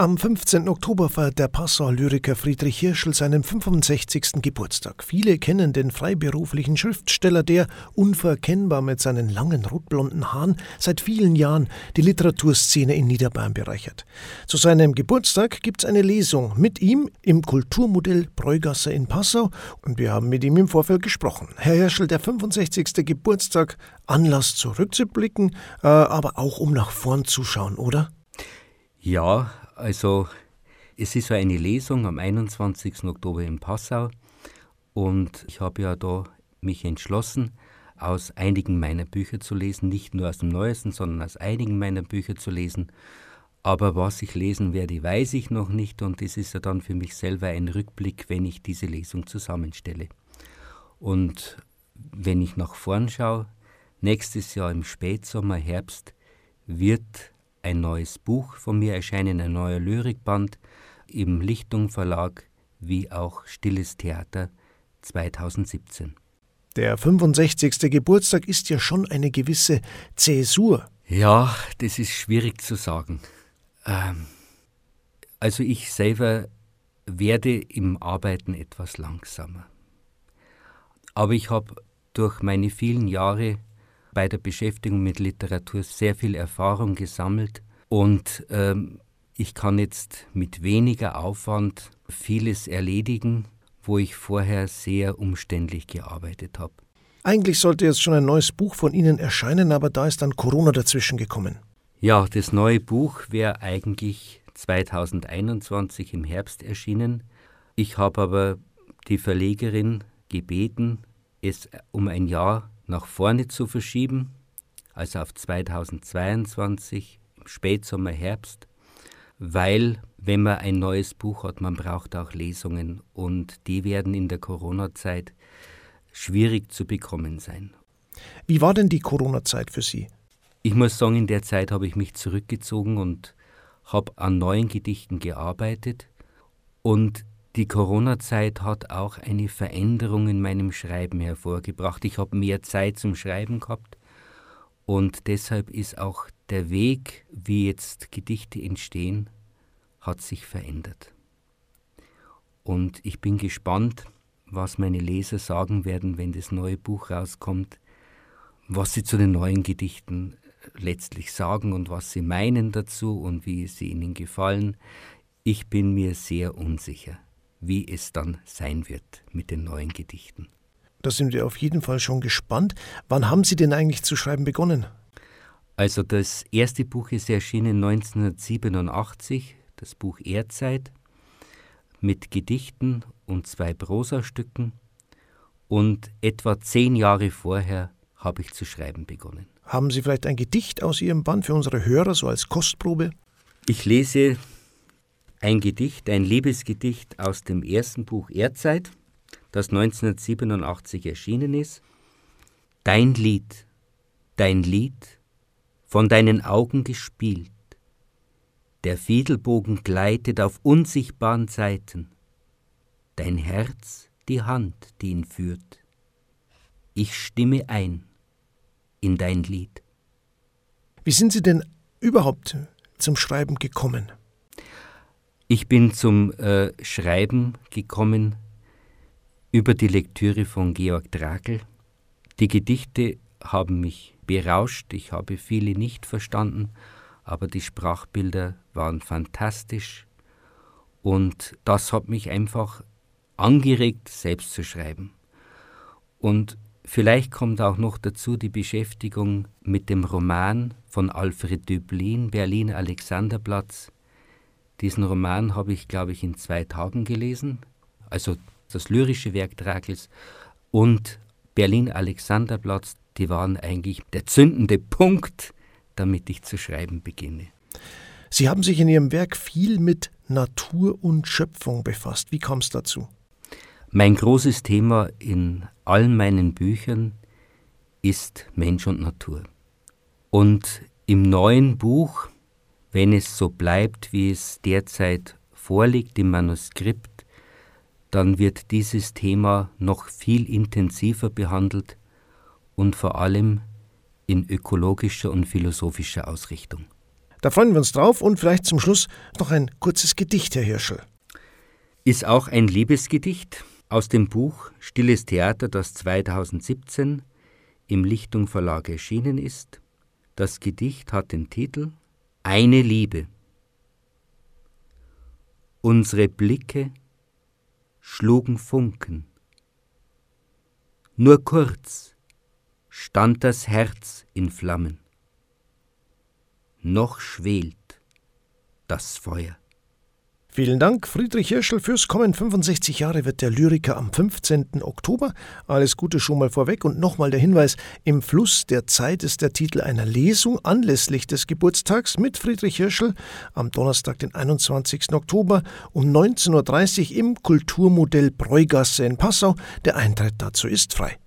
Am 15. Oktober feiert der Passauer Lyriker Friedrich Hirschel seinen 65. Geburtstag. Viele kennen den freiberuflichen Schriftsteller, der, unverkennbar mit seinen langen rotblonden Haaren, seit vielen Jahren die Literaturszene in Niederbayern bereichert. Zu seinem Geburtstag gibt es eine Lesung mit ihm im Kulturmodell Bräugasse in Passau und wir haben mit ihm im Vorfeld gesprochen. Herr Hirschel, der 65. Geburtstag, Anlass zurückzublicken, äh, aber auch um nach vorn zu schauen, oder? Ja, also es ist so eine Lesung am 21. Oktober in Passau und ich habe ja da mich entschlossen, aus einigen meiner Bücher zu lesen, nicht nur aus dem neuesten, sondern aus einigen meiner Bücher zu lesen. Aber was ich lesen werde, weiß ich noch nicht und es ist ja dann für mich selber ein Rückblick, wenn ich diese Lesung zusammenstelle. Und wenn ich nach vorn schaue, nächstes Jahr im Spätsommer, Herbst wird ein neues Buch von mir erscheinen, ein neuer Lyrikband im Lichtung Verlag wie auch Stilles Theater 2017. Der 65. Geburtstag ist ja schon eine gewisse Zäsur. Ja, das ist schwierig zu sagen. Ähm, also ich selber werde im Arbeiten etwas langsamer. Aber ich habe durch meine vielen Jahre bei der Beschäftigung mit Literatur sehr viel Erfahrung gesammelt und ähm, ich kann jetzt mit weniger Aufwand vieles erledigen, wo ich vorher sehr umständlich gearbeitet habe. Eigentlich sollte jetzt schon ein neues Buch von Ihnen erscheinen, aber da ist dann Corona dazwischen gekommen. Ja, das neue Buch wäre eigentlich 2021 im Herbst erschienen. Ich habe aber die Verlegerin gebeten, es um ein Jahr nach vorne zu verschieben, also auf 2022, im Spätsommer, Herbst, weil wenn man ein neues Buch hat, man braucht auch Lesungen und die werden in der Corona-Zeit schwierig zu bekommen sein. Wie war denn die Corona-Zeit für Sie? Ich muss sagen, in der Zeit habe ich mich zurückgezogen und habe an neuen Gedichten gearbeitet und die Corona-Zeit hat auch eine Veränderung in meinem Schreiben hervorgebracht. Ich habe mehr Zeit zum Schreiben gehabt und deshalb ist auch der Weg, wie jetzt Gedichte entstehen, hat sich verändert. Und ich bin gespannt, was meine Leser sagen werden, wenn das neue Buch rauskommt, was sie zu den neuen Gedichten letztlich sagen und was sie meinen dazu und wie sie ihnen gefallen. Ich bin mir sehr unsicher wie es dann sein wird mit den neuen Gedichten. Da sind wir auf jeden Fall schon gespannt. Wann haben Sie denn eigentlich zu schreiben begonnen? Also das erste Buch ist erschienen 1987, das Buch Erdzeit, mit Gedichten und zwei Prosastücken. Und etwa zehn Jahre vorher habe ich zu schreiben begonnen. Haben Sie vielleicht ein Gedicht aus Ihrem Band für unsere Hörer so als Kostprobe? Ich lese ein Gedicht, ein Liebesgedicht aus dem ersten Buch Erdzeit, das 1987 erschienen ist. Dein Lied, dein Lied, von deinen Augen gespielt. Der Fiedelbogen gleitet auf unsichtbaren Seiten. Dein Herz die Hand, die ihn führt. Ich stimme ein in dein Lied. Wie sind Sie denn überhaupt zum Schreiben gekommen? Ich bin zum äh, Schreiben gekommen über die Lektüre von Georg Drakl. Die Gedichte haben mich berauscht, ich habe viele nicht verstanden, aber die Sprachbilder waren fantastisch und das hat mich einfach angeregt, selbst zu schreiben. Und vielleicht kommt auch noch dazu die Beschäftigung mit dem Roman von Alfred Döblin, Berlin Alexanderplatz, diesen Roman habe ich, glaube ich, in zwei Tagen gelesen, also das lyrische Werk Drakels und Berlin Alexanderplatz, die waren eigentlich der zündende Punkt, damit ich zu schreiben beginne. Sie haben sich in Ihrem Werk viel mit Natur und Schöpfung befasst. Wie kam es dazu? Mein großes Thema in allen meinen Büchern ist Mensch und Natur. Und im neuen Buch wenn es so bleibt, wie es derzeit vorliegt im Manuskript, dann wird dieses Thema noch viel intensiver behandelt und vor allem in ökologischer und philosophischer Ausrichtung. Da freuen wir uns drauf und vielleicht zum Schluss noch ein kurzes Gedicht, Herr Hirschel. Ist auch ein Liebesgedicht aus dem Buch Stilles Theater, das 2017 im Lichtung Verlag erschienen ist. Das Gedicht hat den Titel Eine Liebe. Unsere Blicke schlugen Funken. Nur kurz stand das Herz in Flammen. Noch schwelt das Feuer. Vielen Dank, Friedrich Hirschel, fürs Kommen. 65 Jahre wird der Lyriker am 15. Oktober. Alles Gute schon mal vorweg und nochmal der Hinweis: Im Fluss der Zeit ist der Titel einer Lesung anlässlich des Geburtstags mit Friedrich Hirschel am Donnerstag, den 21. Oktober um 19.30 Uhr im Kulturmodell Bräugasse in Passau. Der Eintritt dazu ist frei.